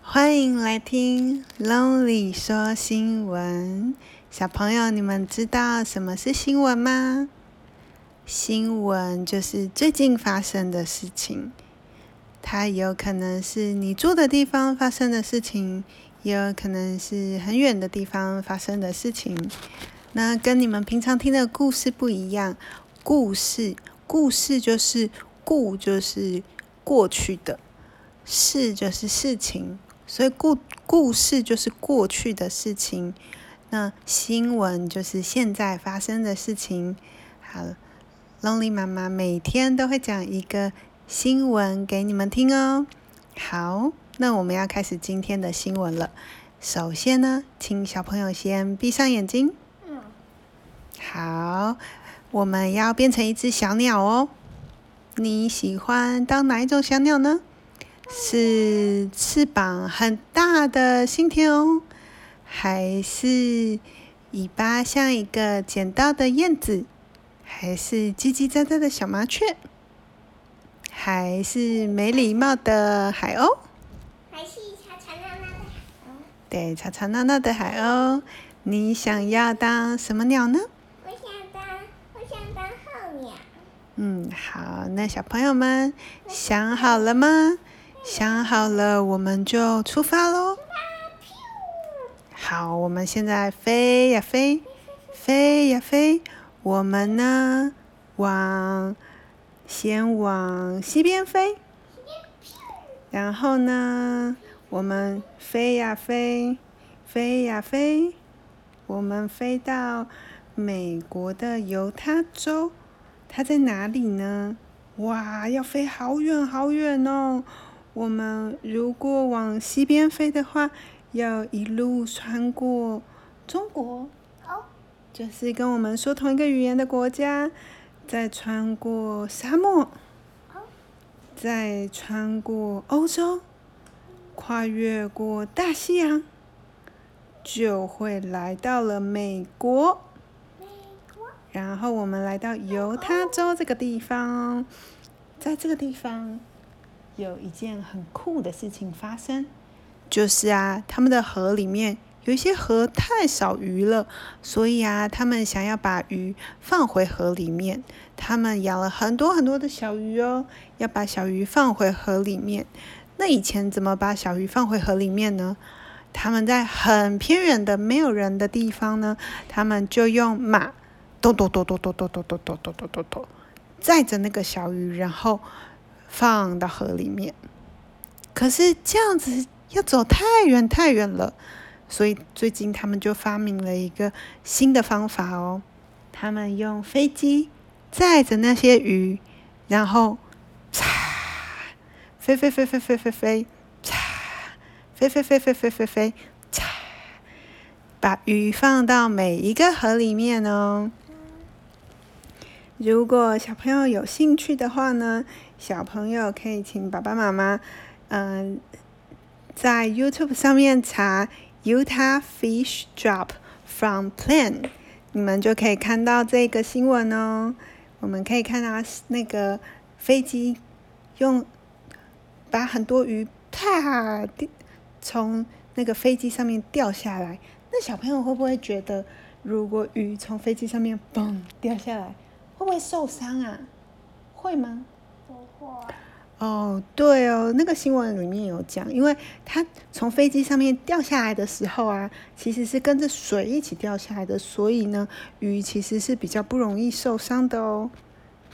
欢迎来听 Lonely 说新闻。小朋友，你们知道什么是新闻吗？新闻就是最近发生的事情，它有可能是你住的地方发生的事情，也有可能是很远的地方发生的事情。那跟你们平常听的故事不一样，故事，故事就是故，就是过去的，事就是事情，所以故故事就是过去的事情。那新闻就是现在发生的事情。好，Lonely 妈妈每天都会讲一个新闻给你们听哦。好，那我们要开始今天的新闻了。首先呢，请小朋友先闭上眼睛。嗯好，我们要变成一只小鸟哦。你喜欢当哪一种小鸟呢？是翅膀很大的信天翁，还是尾巴像一个捡到的燕子，还是叽叽喳喳的小麻雀，还是没礼貌的海鸥？还是吵吵闹闹的海鸥？对，吵吵闹闹的海鸥。你想要当什么鸟呢？我想当，我想当候鸟嗯，好，那小朋友们想好了吗？想好了，我们就出发喽！好，我们现在飞呀飞，飞呀飞，我们呢，往先往西边飞，然后呢，我们飞呀飞，飞呀飞，我们飞到美国的犹他州。它在哪里呢？哇，要飞好远好远哦！我们如果往西边飞的话，要一路穿过中国，就是跟我们说同一个语言的国家，再穿过沙漠，再穿过欧洲，跨越过大西洋，就会来到了美国。然后我们来到犹他州这个地方，在这个地方有一件很酷的事情发生，就是啊，他们的河里面有一些河太少鱼了，所以啊，他们想要把鱼放回河里面。他们养了很多很多的小鱼哦，要把小鱼放回河里面。那以前怎么把小鱼放回河里面呢？他们在很偏远的没有人的地方呢，他们就用马。咚咚咚咚咚咚咚咚咚咚咚咚咚，载着那个小鱼，然后放到河里面。可是这样子要走太远太远了，所以最近他们就发明了一个新的方法哦。他们用飞机载着那些鱼，然后嚓，飞飞飞飞飞飞飞，嚓，飞飞飞飞飞飞飞，嚓，把鱼放到每一个河里面哦。如果小朋友有兴趣的话呢，小朋友可以请爸爸妈妈，嗯，在 YouTube 上面查 Utah Fish Drop from Plane，你们就可以看到这个新闻哦。我们可以看到那个飞机用把很多鱼啪从那个飞机上面掉下来，那小朋友会不会觉得，如果鱼从飞机上面嘣掉下来？会不会受伤啊？会吗？不会。哦，对哦，那个新闻里面有讲，因为它从飞机上面掉下来的时候啊，其实是跟着水一起掉下来的，所以呢，鱼其实是比较不容易受伤的哦。